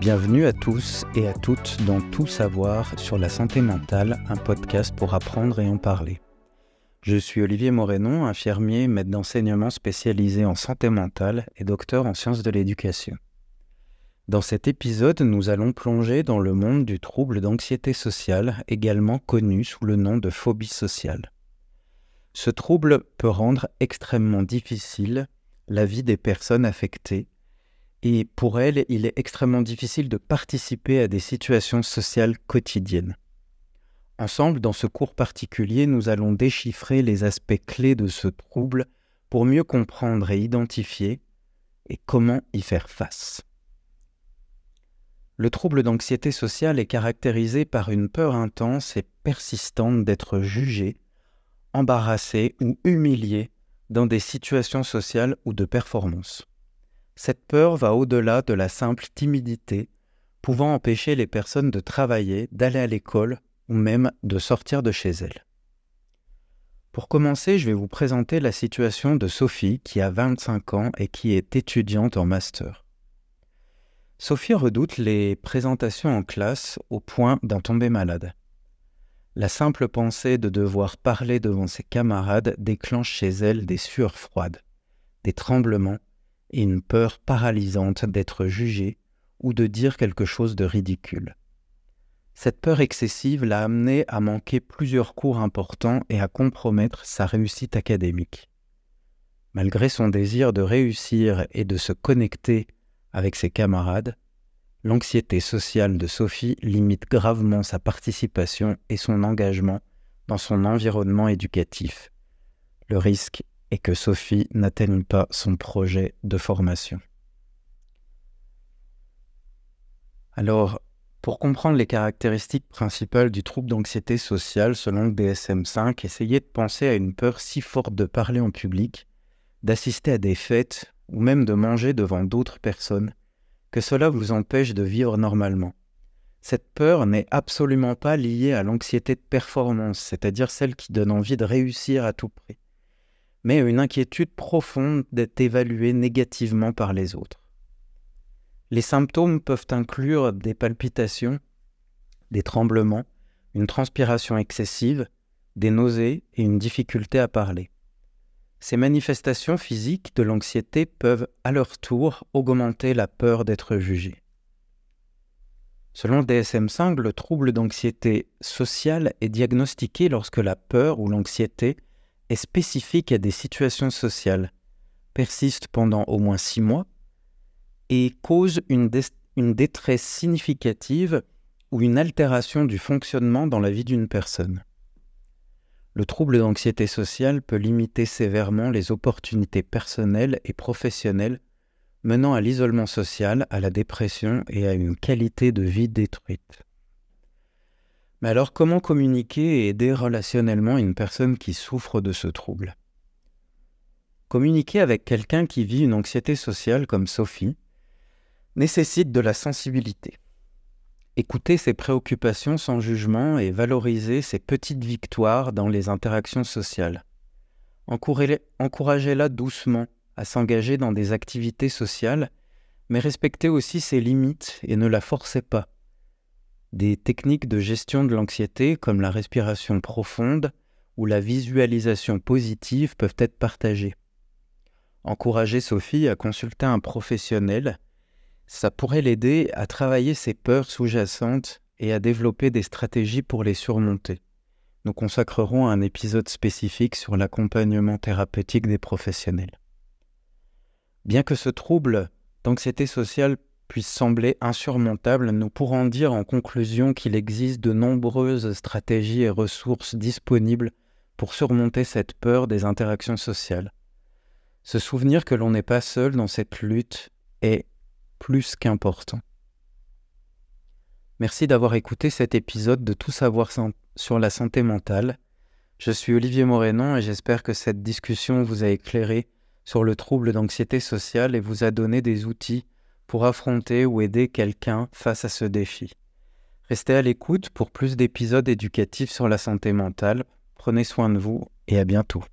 Bienvenue à tous et à toutes dans Tout savoir sur la santé mentale, un podcast pour apprendre et en parler. Je suis Olivier Morénon, infirmier, maître d'enseignement spécialisé en santé mentale et docteur en sciences de l'éducation. Dans cet épisode, nous allons plonger dans le monde du trouble d'anxiété sociale, également connu sous le nom de phobie sociale. Ce trouble peut rendre extrêmement difficile la vie des personnes affectées et pour elles, il est extrêmement difficile de participer à des situations sociales quotidiennes. Ensemble, dans ce cours particulier, nous allons déchiffrer les aspects clés de ce trouble pour mieux comprendre et identifier et comment y faire face. Le trouble d'anxiété sociale est caractérisé par une peur intense et persistante d'être jugé, embarrassé ou humilié dans des situations sociales ou de performance. Cette peur va au-delà de la simple timidité, pouvant empêcher les personnes de travailler, d'aller à l'école ou même de sortir de chez elles. Pour commencer, je vais vous présenter la situation de Sophie qui a 25 ans et qui est étudiante en master. Sophie redoute les présentations en classe au point d'en tomber malade. La simple pensée de devoir parler devant ses camarades déclenche chez elle des sueurs froides, des tremblements et une peur paralysante d'être jugée ou de dire quelque chose de ridicule. Cette peur excessive l'a amenée à manquer plusieurs cours importants et à compromettre sa réussite académique. Malgré son désir de réussir et de se connecter avec ses camarades, l'anxiété sociale de Sophie limite gravement sa participation et son engagement dans son environnement éducatif. Le risque et que Sophie n'atteigne pas son projet de formation. Alors, pour comprendre les caractéristiques principales du trouble d'anxiété sociale selon le DSM5, essayez de penser à une peur si forte de parler en public, d'assister à des fêtes ou même de manger devant d'autres personnes, que cela vous empêche de vivre normalement. Cette peur n'est absolument pas liée à l'anxiété de performance, c'est-à-dire celle qui donne envie de réussir à tout prix mais une inquiétude profonde d'être évalué négativement par les autres. Les symptômes peuvent inclure des palpitations, des tremblements, une transpiration excessive, des nausées et une difficulté à parler. Ces manifestations physiques de l'anxiété peuvent à leur tour augmenter la peur d'être jugé. Selon le DSM-5, le trouble d'anxiété sociale est diagnostiqué lorsque la peur ou l'anxiété est spécifique à des situations sociales, persiste pendant au moins six mois et cause une, une détresse significative ou une altération du fonctionnement dans la vie d'une personne. Le trouble d'anxiété sociale peut limiter sévèrement les opportunités personnelles et professionnelles menant à l'isolement social, à la dépression et à une qualité de vie détruite. Mais alors comment communiquer et aider relationnellement une personne qui souffre de ce trouble? Communiquer avec quelqu'un qui vit une anxiété sociale comme Sophie nécessite de la sensibilité. Écouter ses préoccupations sans jugement et valoriser ses petites victoires dans les interactions sociales. Encouragez-la doucement à s'engager dans des activités sociales, mais respectez aussi ses limites et ne la forcez pas. Des techniques de gestion de l'anxiété comme la respiration profonde ou la visualisation positive peuvent être partagées. Encourager Sophie à consulter un professionnel, ça pourrait l'aider à travailler ses peurs sous-jacentes et à développer des stratégies pour les surmonter. Nous consacrerons un épisode spécifique sur l'accompagnement thérapeutique des professionnels. Bien que ce trouble d'anxiété sociale puisse sembler insurmontable, nous pourrons dire en conclusion qu'il existe de nombreuses stratégies et ressources disponibles pour surmonter cette peur des interactions sociales. Se souvenir que l'on n'est pas seul dans cette lutte est plus qu'important. Merci d'avoir écouté cet épisode de Tout savoir sur la santé mentale. Je suis Olivier Morénon et j'espère que cette discussion vous a éclairé sur le trouble d'anxiété sociale et vous a donné des outils pour affronter ou aider quelqu'un face à ce défi. Restez à l'écoute pour plus d'épisodes éducatifs sur la santé mentale. Prenez soin de vous et à bientôt.